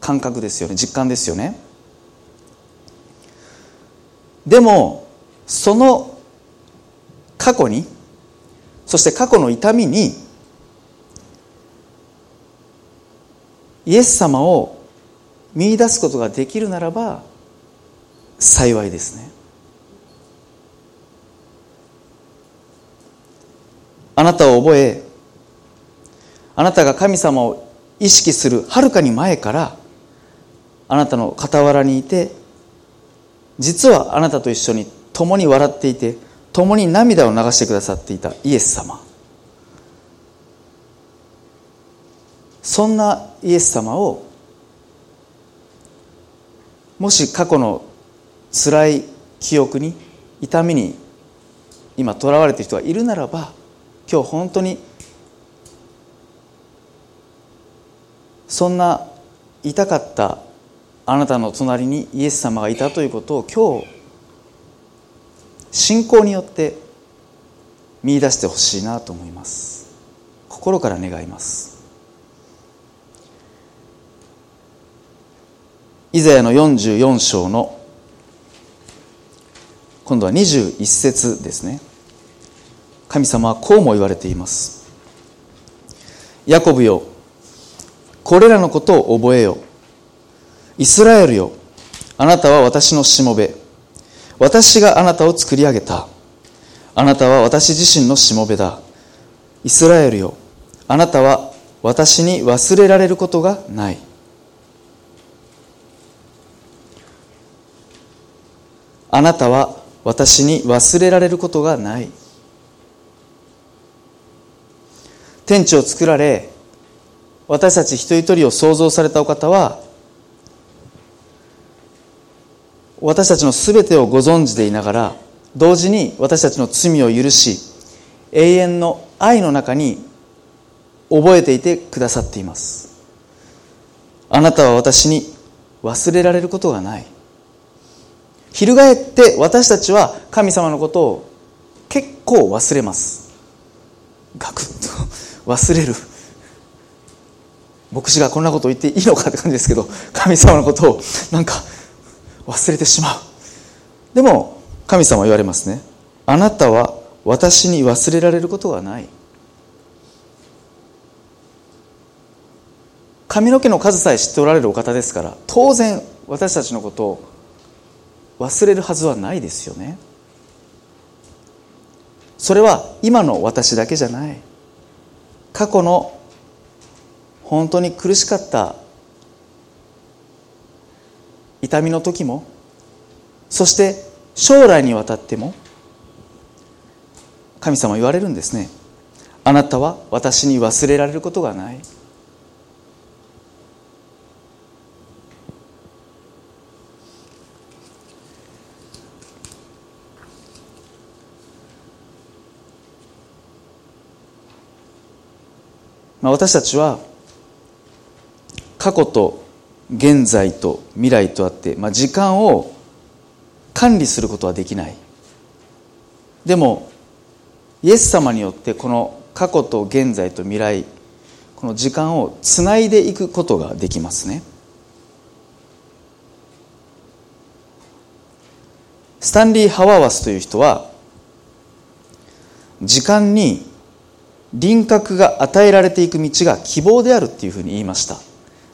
感覚ですよね。実感ですよね。でもその過去にそして過去の痛みにイエス様を見出すことができるならば幸いですね。あなたを覚えあなたが神様を意識するはるかに前からあなたの傍らにいて実はあなたと一緒に共に笑っていて共に涙を流してくださっていたイエス様。そんなイエス様をもし過去の辛い記憶に痛みに今とらわれている人がいるならば今日本当にそんな痛かったあなたの隣にイエス様がいたということを今日信仰によって見出してほしいなと思います。心から願います。イザヤの44章の今度は21節ですね。神様はこうも言われています。ヤコブよこれらのことを覚えよ。イスラエルよあなたは私のしもべ。私があなたを作り上げた。あなたは私自身のしもべだ。イスラエルよ。あなたは私に忘れられることがない。あなたは私に忘れられることがない。天地を作られ私たち一人一人を創造されたお方は私たちの全てをご存知でいながら同時に私たちの罪を許し永遠の愛の中に覚えていてくださっています。あなたは私に忘れられることがない。翻って私たちは神様のことを結構忘れます。ガクッと忘れる。牧師がこんなことを言っていいのかって感じですけど神様のことをなんか忘れてしまう。でも神様は言われますね。あなたは私に忘れられることはない。髪の毛の数さえ知っておられるお方ですから当然私たちのことを忘れるはずはないですよね。それは今の私だけじゃない。過去の本当に苦しかった痛みの時もそして将来にわたっても神様言われるんですね。あなたは私に忘れられることがない。まあ、私たちは過去と現在と未来とあって、まあ、時間を管理することはできない。でもイエス様によってこの過去と現在と未来この時間をつないでいくことができますね。スタンリー・ハワワスという人は時間に輪郭が与えられていく道が希望であるっていうふうに言いました。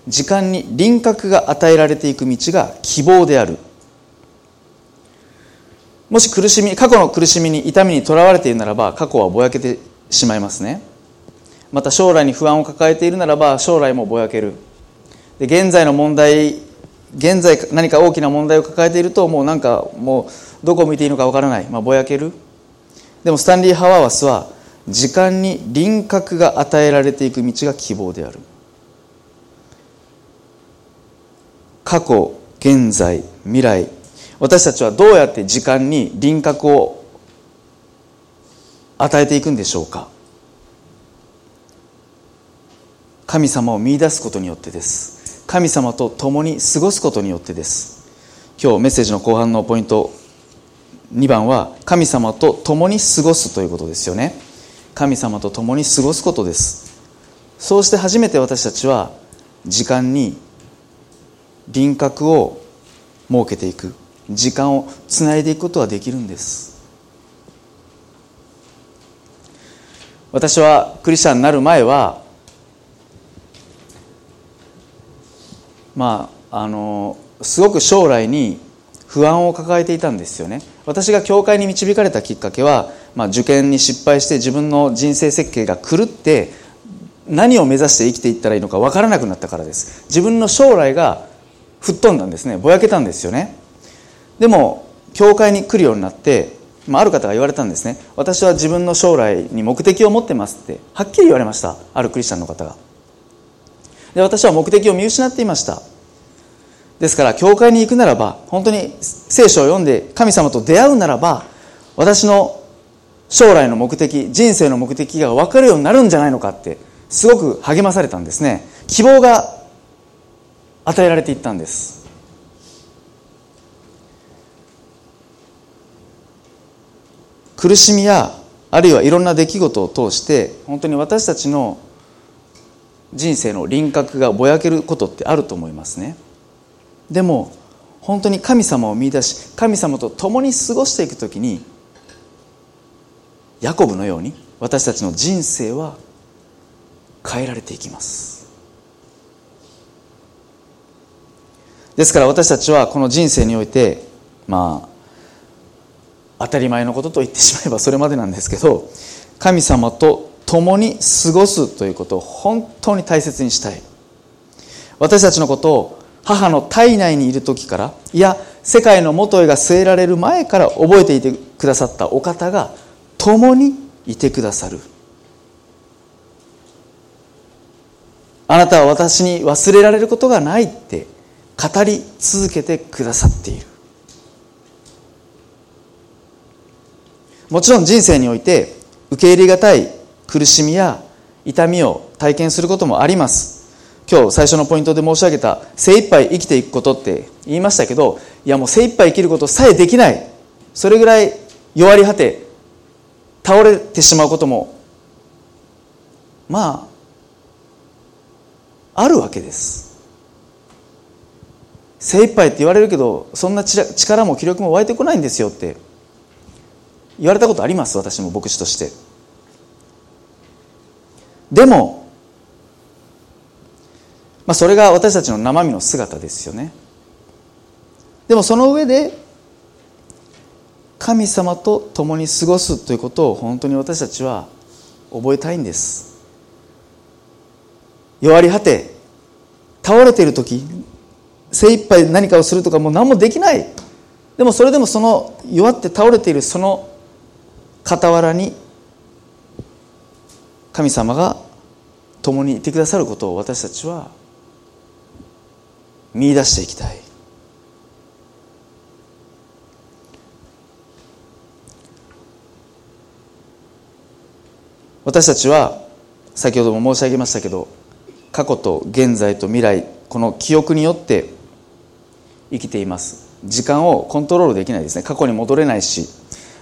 時間に輪郭が与えられていく道が希望である。もし苦しみ過去の苦しみに痛みにとらわれているならば過去はぼやけてしまいますね。また将来に不安を抱えているならば将来もぼやける。で現在の問題現在何か大きな問題を抱えているともうなんかもうどこを見ていいのかわからない、まあ、ぼやける。でもスタンリー・ハワーワスは時間に輪郭が与えられていく道が希望である。過去現在未来。私たちはどうやって時間に輪郭を与えていくんでしょうか？神様を見いだすことによってです。神様と共に過ごすことによってです。今日メッセージの後半のポイント2番は神様と共に過ごすということですよね。神様と共に過ごすことです。そうして初めて私たちは時間に輪郭を設けていく。時間をつないでいくことができるんです。私はクリスチャンになる前はまああのすごく将来に不安を抱えていたんですよね。私が教会に導かれたきっかけは、まあ、受験に失敗して自分の人生設計が狂って何を目指して生きていったらいいのか分からなくなったからです。自分の将来が吹っ飛んだんですね。ぼやけたんですよね。でも教会に来るようになって、まあ、ある方が言われたんですね。私は自分の将来に目的を持ってますってはっきり言われました。あるクリスチャンの方が。で私は目的を見失っていました。ですから教会に行くならば本当に聖書を読んで神様と出会うならば私の将来の目的人生の目的が分かるようになるんじゃないのかってすごく励まされたんですね。希望が与えられていったんです。苦しみやあるいはいろんな出来事を通して本当に私たちの人生の輪郭がぼやけることってあると思いますね。でも本当に神様を見出し神様と共に過ごしていく時にヤコブのように私たちの人生は変えられていきます。ですから私たちはこの人生においてまあ当たり前のことと言ってしまえばそれまでなんですけど神様と共に過ごすということを本当に大切にしたい。私たちのことを母の体内にいる時からいや世界の元へが据えられる前から覚えていてくださったお方が共にいてくださる。あなたは私に忘れられることがないって語り続けてくださっている。もちろん人生において受け入れがたい苦しみや痛みを体験することもあります。今日最初のポイントで申し上げた精一杯生きていくことって言いましたけどいやもう精一杯生きることさえできない。それぐらい弱り果て倒れてしまうこともまああるわけです。精一杯って言われるけどそんな力も気力も湧いてこないんですよって言われたことあります？私も牧師として。でもまあ、それが私たちの生身の姿ですよね。でもその上で神様と共に過ごすということを本当に私たちは覚えたいんです。弱り果て倒れている時精一杯何かをするとかもう何もできない。でもそれでもその弱って倒れているその傍らに神様が共にいてくださることを私たちは見出していきたい。私たちは先ほども申し上げましたけど過去と現在と未来この記憶によって生きています。時間をコントロールできないですね。過去に戻れないし、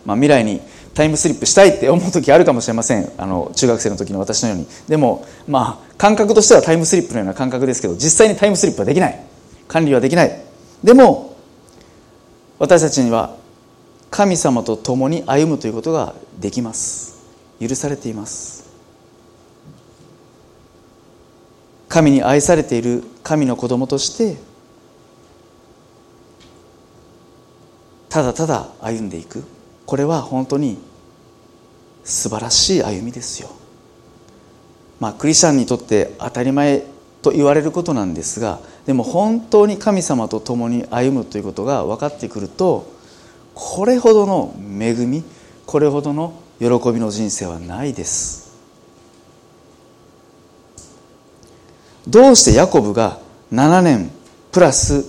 まあ、未来にタイムスリップしたいって思う時あるかもしれません。あの中学生の時の私のように。でもまあ感覚としてはタイムスリップのような感覚ですけど実際にタイムスリップはできない。管理はできない。でも私たちには神様と共に歩むということができます。許されています。神に愛されている神の子供としてただただ歩んでいく。これは本当に素晴らしい歩みですよ。まあクリスチャンにとって当たり前と言われることなんですがでも本当に神様と共に歩むということが分かってくるとこれほどの恵みこれほどの喜びの人生はないです。どうしてヤコブが7年プラス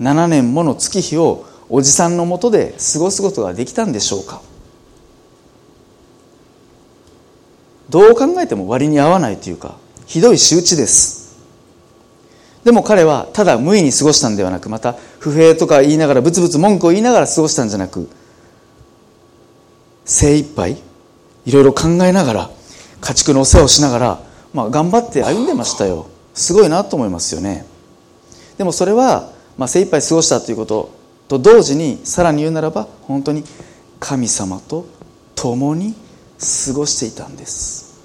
7年もの月日をおじさんのもとで過ごすことができたんでしょうか？どう考えても割に合わないというかひどい仕打ちです。でも彼はただ無意に過ごしたんではなくまた不平とか言いながらブツブツ文句を言いながら過ごしたんじゃなく精一杯いろいろ考えながら家畜のお世話をしながら、まあ、頑張って歩んでましたよ。すごいなと思いますよね。でもそれは、まあ、精一杯過ごしたということと同時にさらに言うならば本当に神様と共に過ごしていたんです。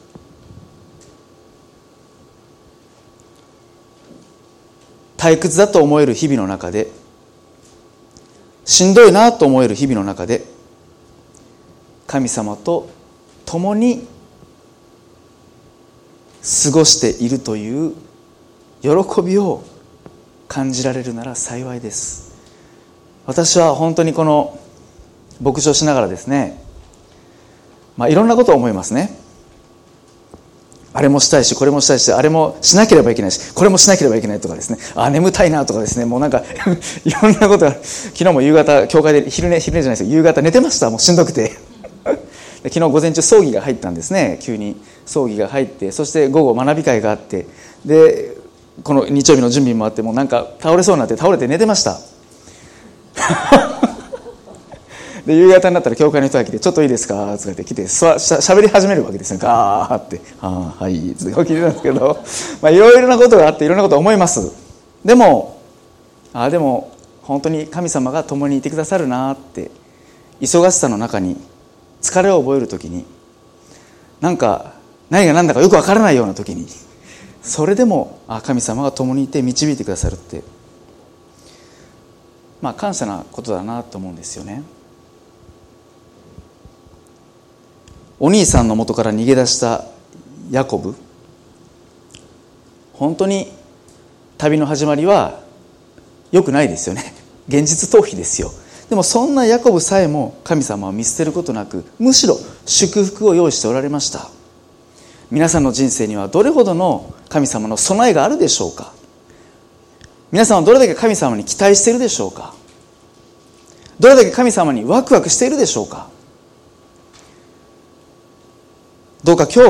退屈だと思える日々の中でしんどいなと思える日々の中で神様と共に過ごしているという喜びを感じられるなら幸いです。私は本当にこの牧師をしながらですねまあいろんなことを思いますね。あれもしたいしこれもしたいしあれもしなければいけないしこれもしなければいけないとかですね。あ眠たいなとかですね。もうなんか いろんなことが昨日も夕方教会で昼寝昼寝じゃないです夕方寝てました。もうしんどくて。昨日午前中葬儀が入ったんですね。急に葬儀が入ってそして午後学び会があってでこの日曜日の準備もあってもうなんか倒れそうになって倒れて寝てました。で夕方になったら教会の人が来て「ちょっといいですか?」ってって来てしゃべり始めるわけですよ。ガーって「ああはい」って起きてたんですけど。いろいろなことがあっていろんなこと思います。でもあでも本当に神様が共にいてくださるなって忙しさの中に疲れを覚える時になんか何が何だかよくわからないような時にそれでもあ神様が共にいて導いてくださるってまあ感謝なことだなと思うんですよね。お兄さんの元から逃げ出したヤコブ。本当に旅の始まりは良くないですよね。現実逃避ですよ。でもそんなヤコブさえも神様を見捨てることなくむしろ祝福を用意しておられました。皆さんの人生にはどれほどの神様の備えがあるでしょうか。皆さんはどれだけ神様に期待しているでしょうか？どれだけ神様にワクワクしているでしょうか？どうか今日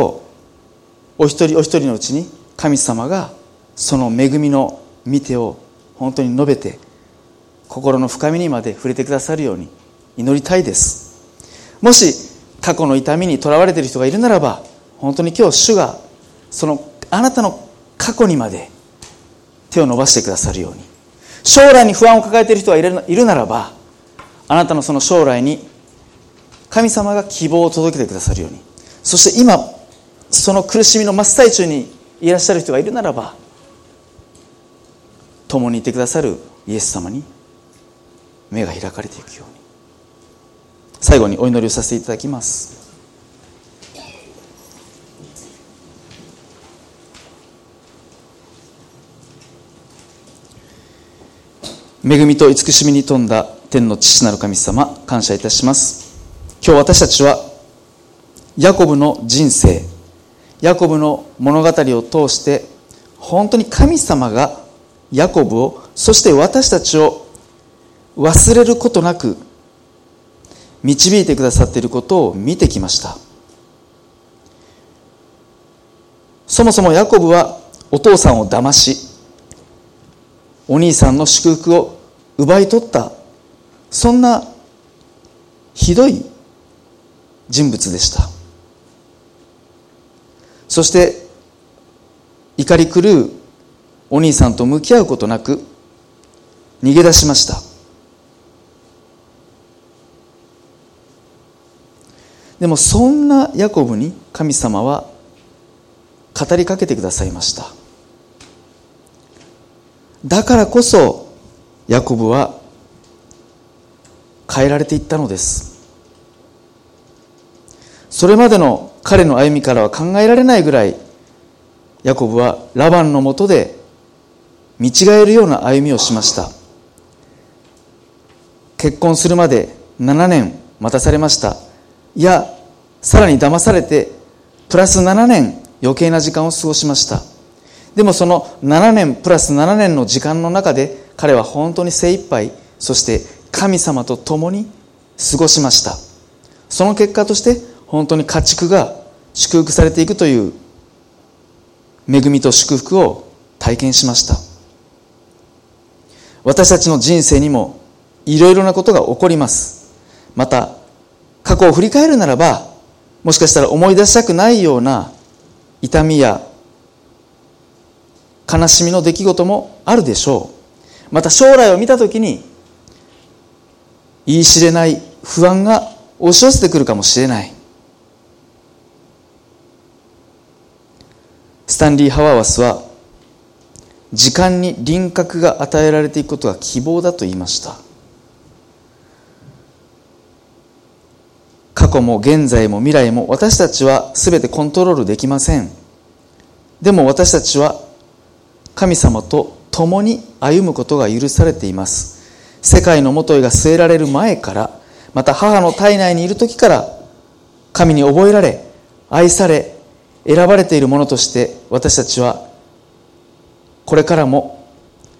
お一人お一人のうちに神様がその恵みの見てを本当に述べて心の深みにまで触れてくださるように祈りたいです。もし過去の痛みにとらわれている人がいるならば本当に今日主がそのあなたの過去にまで手を伸ばしてくださるように。将来に不安を抱えている人がいるならばあなたのその将来に神様が希望を届けてくださるように。そして今その苦しみの真っ最中にいらっしゃる人がいるならば共にいてくださるイエス様に目が開かれていくように。最後にお祈りをさせていただきます。恵みと慈しみに富んだ天の父なる神様感謝いたします。今日私たちはヤコブの人生ヤコブの物語を通して本当に神様がヤコブをそして私たちを忘れることなく導いてくださっていることを見てきました。そもそもヤコブはお父さんを騙しお兄さんの祝福を奪い取った。そんなひどい人物でした。そして怒り狂うお兄さんと向き合うことなく逃げ出しました。でもそんなヤコブに神様は語りかけてくださいました。だからこそヤコブは変えられていったのです。それまでの彼の歩みからは考えられないぐらいヤコブはラバンのもとで見違えるような歩みをしました。結婚するまで7年待たされました。いやさらに騙されてプラス7年余計な時間を過ごしました。でもその7年プラス7年の時間の中で彼は本当に精一杯そして神様と共に過ごしました。その結果として本当に家畜が祝福されていくという恵みと祝福を体験しました。私たちの人生にもいろいろなことが起こります。また過去を振り返るならばもしかしたら思い出したくないような痛みや悲しみの出来事もあるでしょう。また将来を見た時に言い知れない不安が押し寄せてくるかもしれない。スタンリー・ハワーワスは時間に輪郭が与えられていくことが希望だと言いました。過去も現在も未来も私たちは全てコントロールできません。でも私たちは神様と共に歩むことが許されています。世界のもとへが据えられる前からまた母の体内にいる時から神に覚えられ愛され選ばれているものとして私たちはこれからも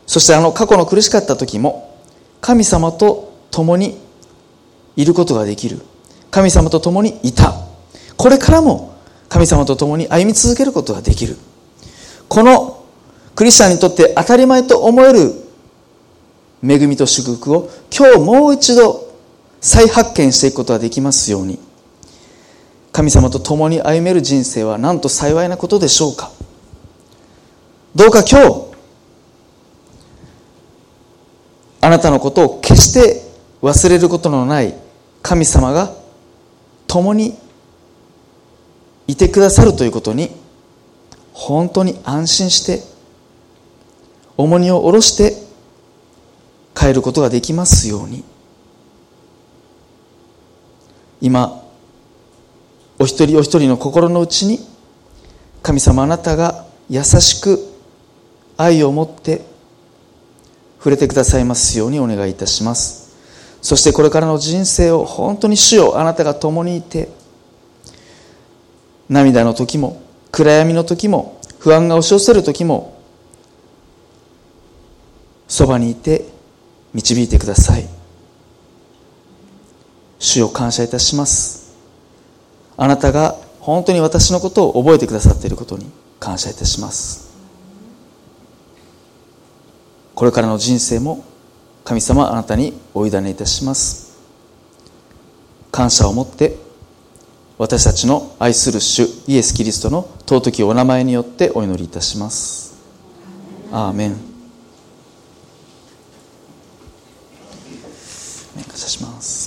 そしてあの過去の苦しかった時も神様と共にいることができる。神様と共にいた。これからも神様と共に歩み続けることができる。このクリスチャンにとって当たり前と思える恵みと祝福を今日もう一度再発見していくことができますように。神様と共に歩める人生はなんと幸いなことでしょうか。どうか今日あなたのことを決して忘れることのない神様が共にいてくださるということに本当に安心して重荷を下ろして帰ることができますように。今お一人お一人の心の内に神様あなたが優しく愛を持って触れてくださいますようにお願いいたします。そしてこれからの人生を本当に主よあなたが共にいて涙の時も暗闇の時も不安が押し寄せる時もそばにいて導いてください。主を感謝いたします。あなたが本当に私のことを覚えてくださっていることに感謝いたします。これからの人生も神様あなたにお委ねいたします。感謝を持って私たちの愛する主イエス・キリストの尊きお名前によってお祈りいたします。アーメン。お願いします。